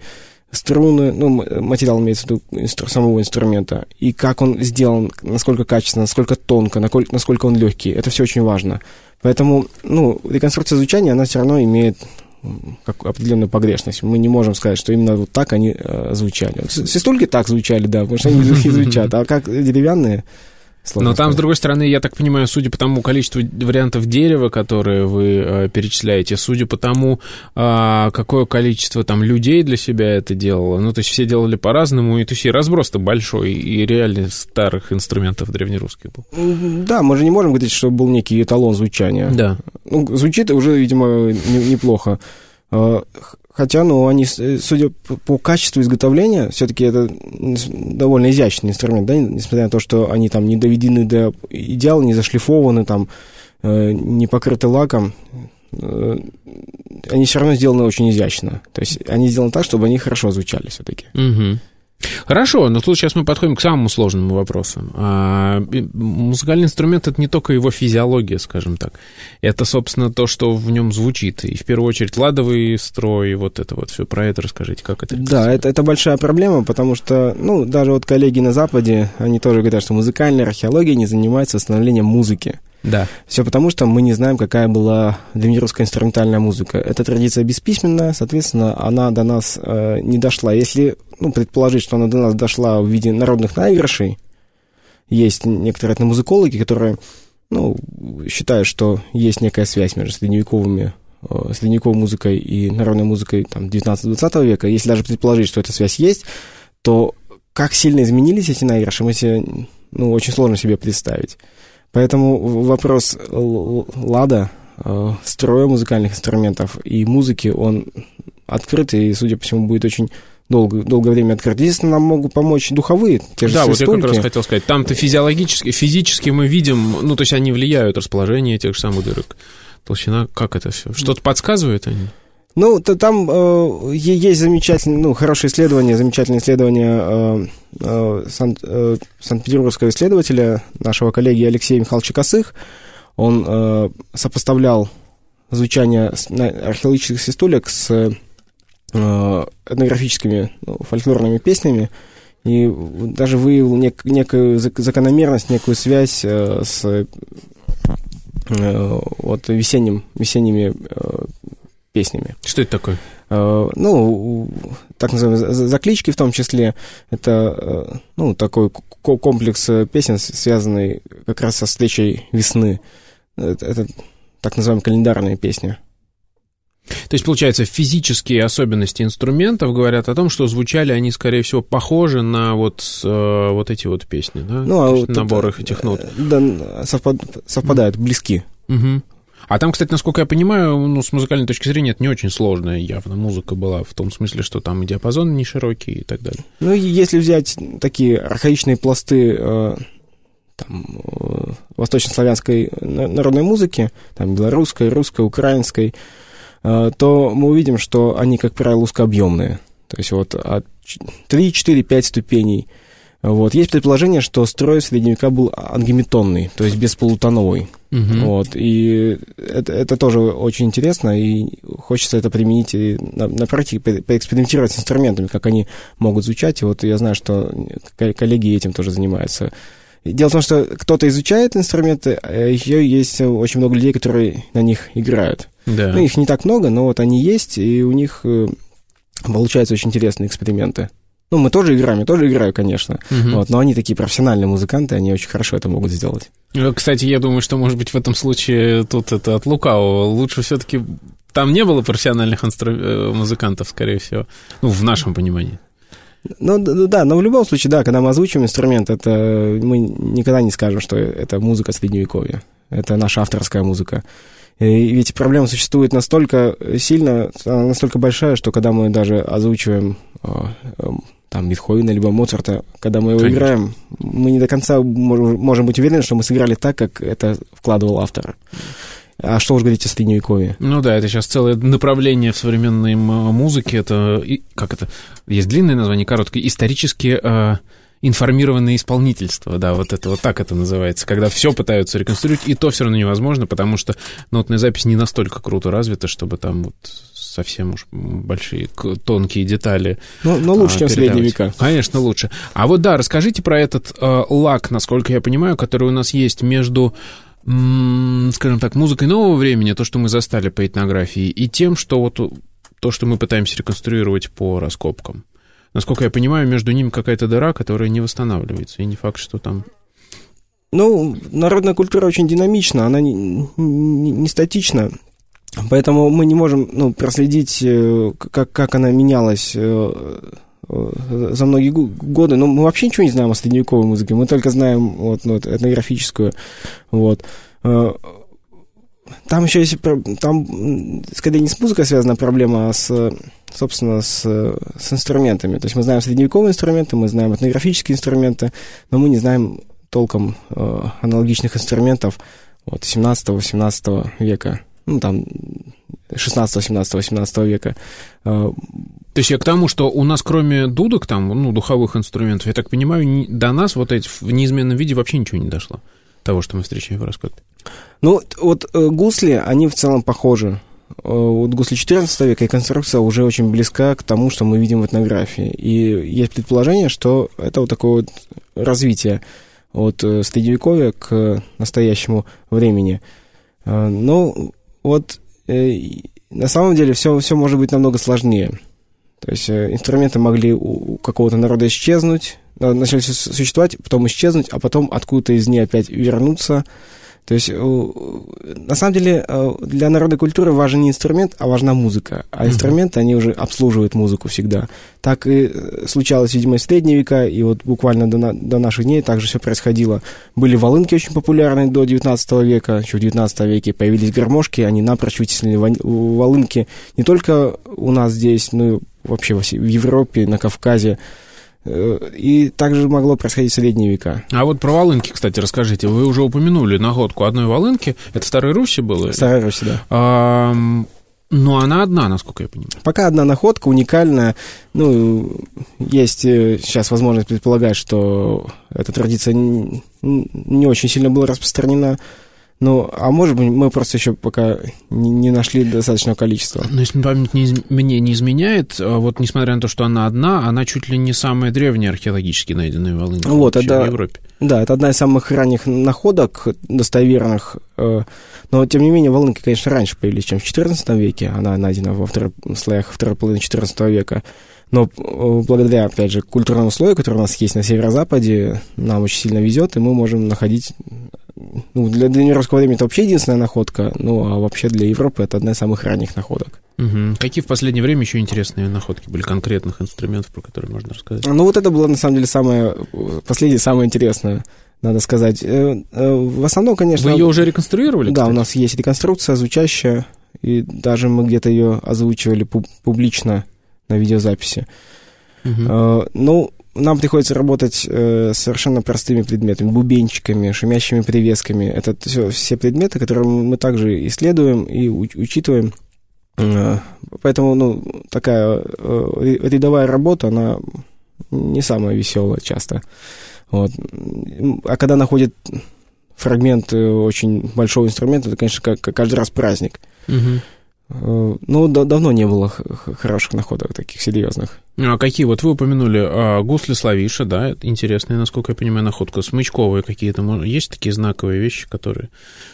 струны, ну, материал имеется в виду инстру, самого инструмента, и как он сделан, насколько качественно, насколько тонко, насколько, насколько он легкий, это все очень важно. Поэтому, ну, реконструкция звучания, она все равно имеет как определенную погрешность. Мы не можем сказать, что именно вот так они э, звучали. Свистульки так звучали, да, потому что они звучат, а как деревянные, Сложно Но там, сказать. с другой стороны, я так понимаю, судя по тому количеству вариантов дерева, которые вы э, перечисляете, судя по тому, э, какое количество там людей для себя это делало, ну, то есть все делали по-разному, и то есть и разброс-то большой, и реально старых инструментов древнерусских был. Да, мы же не можем говорить, что был некий эталон звучания. Да. Ну, звучит уже, видимо, не, неплохо. Хотя, ну, они, э, судя по качеству изготовления, все-таки это довольно изящный инструмент, да, несмотря на то, что они там не доведены до идеала, не зашлифованы, там, э, не покрыты лаком, э, они все равно сделаны очень изящно. То есть они сделаны так, чтобы они хорошо звучали все-таки. Угу. Хорошо, но тут сейчас мы подходим к самому сложному вопросу. А, музыкальный инструмент это не только его физиология, скажем так. Это, собственно, то, что в нем звучит. И в первую очередь ладовый строй, вот это вот все. Про это расскажите, как это? Да, это, это большая проблема, потому что, ну, даже вот коллеги на Западе, они тоже говорят, что музыкальная археология не занимается восстановлением музыки. Да. Все потому, что мы не знаем, какая была древнерусская инструментальная музыка. Эта традиция бесписьменная, соответственно, она до нас э, не дошла. Если ну, предположить, что она до нас дошла в виде народных наигрышей, есть некоторые этномузыкологи, которые ну, считают, что есть некая связь между средневековыми э, средневековой музыкой и народной музыкой там, 19-20 века. Если даже предположить, что эта связь есть, то как сильно изменились эти наигрыши, мы себе, ну, очень сложно себе представить. Поэтому вопрос лада, э, строя музыкальных инструментов и музыки, он открытый и, судя по всему, будет очень долго, долгое время открыт. Единственное, нам могут помочь духовые, те же Да, свистульки. вот я как раз хотел сказать. Там-то физиологически, физически мы видим, ну, то есть они влияют, расположение тех же самых дырок. Толщина, как это все? Что-то подсказывает они? Ну, то, там э, есть замечательные, ну, хорошие исследования, замечательные исследования э, э, Сан, э, Санкт-Петербургского исследователя, нашего коллеги Алексея Михайловича Косых. Он э, сопоставлял звучание археологических свистулек с э, этнографическими ну, фольклорными песнями, и даже выявил нек, некую закономерность, некую связь э, с э, вот весенним, весенними э, песнями. Что это такое? Э, ну, так называемые заклички в том числе. Это, э, ну, такой комплекс песен, связанный как раз со встречей весны. Это, это так называемая календарная песня. То есть, получается, физические особенности инструментов говорят о том, что звучали они, скорее всего, похожи на вот, э, вот эти вот песни, да? Ну, а вот набор их этих нот. Да, совпад, совпадают, близки. Угу. А там, кстати, насколько я понимаю, ну, с музыкальной точки зрения, это не очень сложная явно музыка была, в том смысле, что там и диапазон не широкий и так далее. Ну, если взять такие архаичные пласты э, там, э, восточнославянской народной музыки, там, белорусской, русской, украинской, э, то мы увидим, что они, как правило, узкообъемные. То есть вот от 3, 4, 5 ступеней – вот. Есть предположение, что строй средневека был ангеметонный, то есть бесполутоновый. Угу. Вот. И это, это тоже очень интересно, и хочется это применить и на, на практике, поэкспериментировать с инструментами, как они могут звучать. И вот я знаю, что коллеги этим тоже занимаются. Дело в том, что кто-то изучает инструменты, а еще есть очень много людей, которые на них играют. Да. Ну, их не так много, но вот они есть, и у них э, получаются очень интересные эксперименты. Ну, мы тоже играем, я тоже играю, конечно. Угу. Вот, но они такие профессиональные музыканты, они очень хорошо это могут сделать. Э, кстати, я думаю, что, может быть, в этом случае тут это от лукавого. Лучше все-таки... Там не было профессиональных инстру... Э, музыкантов, скорее всего. Ну, в нашем понимании. Ну, да, но в любом случае, да, когда мы озвучиваем инструмент, это мы никогда не скажем, что это музыка средневековья. Это наша авторская музыка. И ведь проблема существует настолько сильно, настолько большая, что когда мы даже озвучиваем а, там Бетховена либо Моцарта, когда мы его Конечно. играем, мы не до конца можем быть уверены, что мы сыграли так, как это вкладывал автор. А что уж говорить о средневековье? Ну да, это сейчас целое направление в современной музыке. Это, как это, есть длинное название, короткое, исторически э, информированное исполнительство, да, вот это вот так это называется, когда все пытаются реконструировать, и то все равно невозможно, потому что нотная запись не настолько круто развита, чтобы там вот совсем уж большие тонкие детали. Ну, но лучше, а, чем средние века. Конечно, лучше. А вот да, расскажите про этот э, лак, насколько я понимаю, который у нас есть между скажем так, музыкой нового времени, то, что мы застали по этнографии, и тем, что вот то, что мы пытаемся реконструировать по раскопкам. Насколько я понимаю, между ними какая-то дыра, которая не восстанавливается, и не факт, что там... Ну, народная культура очень динамична, она не, не, не статична. Поэтому мы не можем ну, проследить, э, как, как она менялась э, э, за многие годы. Но мы вообще ничего не знаем о средневековой музыке. Мы только знаем вот, ну, этнографическую. Вот. Там еще есть... Там, скорее, не с музыкой связана проблема, а с, собственно, с, с инструментами. То есть мы знаем средневековые инструменты, мы знаем этнографические инструменты, но мы не знаем толком аналогичных инструментов вот, 17-18 века ну, там, 16, 17, 18 века. А, То есть я к тому, что у нас кроме дудок, там, ну, духовых инструментов, я так понимаю, до нас вот эти в неизменном виде вообще ничего не дошло, того, что мы встречаем в раскопе. Ну, вот э, гусли, они в целом похожи. Э, вот гусли 14 века и конструкция уже очень близка к тому, что мы видим в этнографии. И есть предположение, что это вот такое вот развитие от э, средневековья к настоящему времени. Э, вот э, на самом деле все, все может быть намного сложнее. То есть э, инструменты могли у какого-то народа исчезнуть, начали существовать, потом исчезнуть, а потом откуда-то из нее опять вернуться. То есть, на самом деле, э, для народной культуры важен не инструмент, а важна музыка. А инструменты, они уже обслуживают музыку всегда. Так и случалось, видимо, и в средние века, и вот буквально до, до наших дней также все происходило. Были волынки очень популярны до 19 века, еще в 19 веке появились гармошки, они напрочь вытеснили волынки не только у нас здесь, но и вообще в Европе, на Кавказе. Э, и также могло происходить в средние века. А вот про волынки, кстати, расскажите. Вы уже упомянули находку одной волынки. Это в Старой Руси было? Старой Руси, да. А, но она одна, насколько я понимаю. Пока одна находка, уникальная. Ну, есть э, сейчас возможность предполагать, что эта традиция не очень сильно была распространена ну, а может быть, мы просто еще пока не, не нашли достаточного количества. Но если память не, мне не изменяет, а вот несмотря на то, что она одна, она чуть ли не самая древняя археологически найденная волынка вот, это, в Европе. Да, это одна из самых ранних находок достоверных. Э, но, тем не менее, волынки, конечно, раньше появились, чем в XIV веке. Она найдена во второй, слоях второй половины XIV века. Но э, благодаря, опять же, культурному слою, который у нас есть на северо-западе, нам очень сильно везет, и мы можем находить ну, для древнерусского времени это вообще единственная находка, ну, а вообще для Европы это одна из самых ранних находок. Угу. Какие в последнее время еще интересные находки были, конкретных инструментов, про которые можно рассказать? Ну, вот это было, на самом деле, самое, последнее, самое интересное, надо сказать. Э, э, в основном, конечно... Вы ее уже реконструировали, Да, кстати? у нас есть реконструкция звучащая, и даже мы где-то ее озвучивали публично на видеозаписи. Угу. Ну, нам приходится работать э, совершенно простыми предметами, бубенчиками, шумящими привесками. Это все, все предметы, которые мы также исследуем и учитываем. Э, поэтому, ну, такая э, рядовая работа, она не самая веселая часто. Вот. А когда находит фрагмент очень большого инструмента, это, конечно, как, каждый раз праздник. Угу. Э, ну, да, давно не было хороших находок таких серьезных. А какие? Вот вы упомянули а, гусли Славиша, да, интересные, насколько я понимаю, находка. Смычковые какие-то. Есть такие знаковые вещи, которые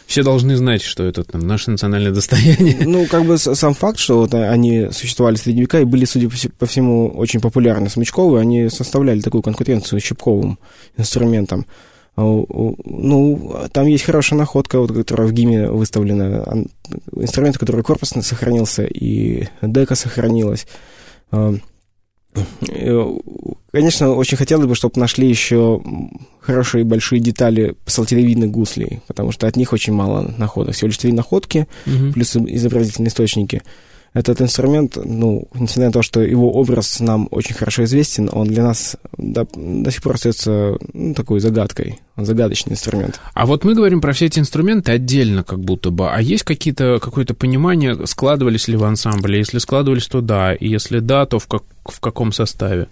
все должны знать, что это там наше национальное достояние? Ну, как бы сам факт, что вот они существовали в средние века и были, судя по всему, очень популярны. Смычковые, они составляли такую конкуренцию щипковым инструментам. А ну, там есть хорошая находка, вот, которая в ГИМе выставлена. Инструмент, который корпус сохранился, и дека сохранилась. А, конечно, очень хотелось бы, чтобы нашли еще хорошие большие детали псалтеревидных гуслей, потому что от них очень мало находок. Всего лишь три находки, угу. плюс изобразительные источники – этот инструмент, ну, несмотря на то, что его образ нам очень хорошо известен, он для нас до, до сих пор остается ну, такой загадкой. Он загадочный инструмент. А вот мы говорим про все эти инструменты отдельно, как будто бы. А есть какие-то, какое-то понимание, складывались ли в ансамбле? Если складывались, то да. И если да, то в, как, в каком составе?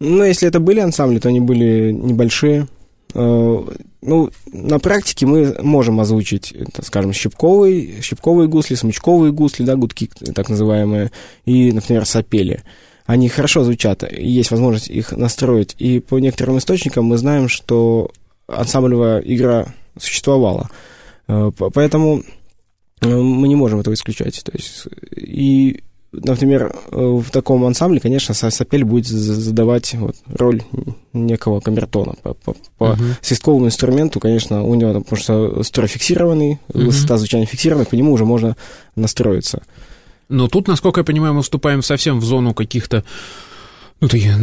Ну, если это были ансамбли, то они были небольшие. Э, ну, на практике мы можем озвучить, скажем, щипковые, щипковые гусли, смычковые гусли, да, гудки так называемые, и, например, сапели. Они хорошо звучат, есть возможность их настроить. И по некоторым источникам мы знаем, что ансамблевая игра существовала. Э, поэтому э, мы не можем этого исключать. То есть, и например, э, в таком ансамбле, конечно, сапель будет задавать вот, роль некого камертона. По, по, по uh-huh. свистковому инструменту, конечно, у него, потому что строй фиксированный, uh-huh. высота звучания фиксированная, по нему уже можно настроиться. Но тут, насколько я понимаю, мы вступаем совсем в зону каких-то ну, такие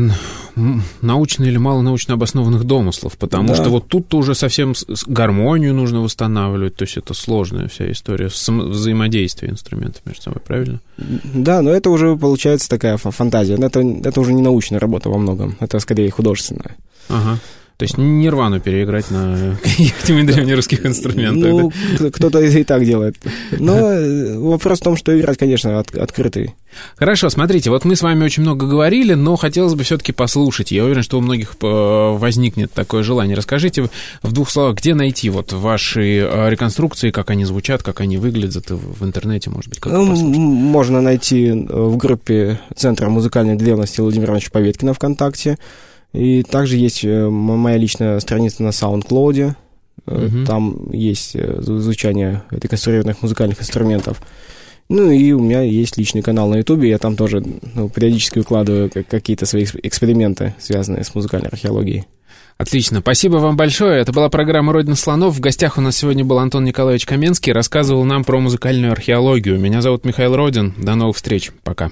научно или мало научно обоснованных домыслов, потому да. что вот тут-то уже совсем гармонию нужно восстанавливать, то есть это сложная вся история взаимодействия инструментов между собой, правильно? Да, но это уже получается такая фантазия, это, это уже не научная работа во многом, это скорее художественная. Ага. То есть нирвану переиграть на каких-нибудь древнерусских инструментах. Ну, кто-то и так делает. Но э, вопрос в том, что играть, конечно, от, открытый. Хорошо, смотрите, вот мы с вами очень много говорили, но хотелось бы все-таки послушать. Я уверен, что у многих э, возникнет такое желание. Расскажите в двух словах, где найти вот ваши э, реконструкции, как они звучат, как они выглядят в интернете, может быть, как ну, Можно найти в группе Центра музыкальной древности Владимира Ивановича Поветкина ВКонтакте. И также есть э, моя личная страница на SoundCloud. Мгм. Там есть э, изучение реконструированных музыкальных инструментов. Ну и у меня есть личный канал на Ютубе, я там тоже ну, периодически выкладываю как- какие-то свои эксп- эксперименты, связанные с музыкальной археологией. Отлично. Спасибо вам большое. Это была программа «Родина слонов». В гостях у нас сегодня был Антон Николаевич Каменский. Рассказывал нам про музыкальную археологию. Меня зовут Михаил Родин. До новых встреч. Пока.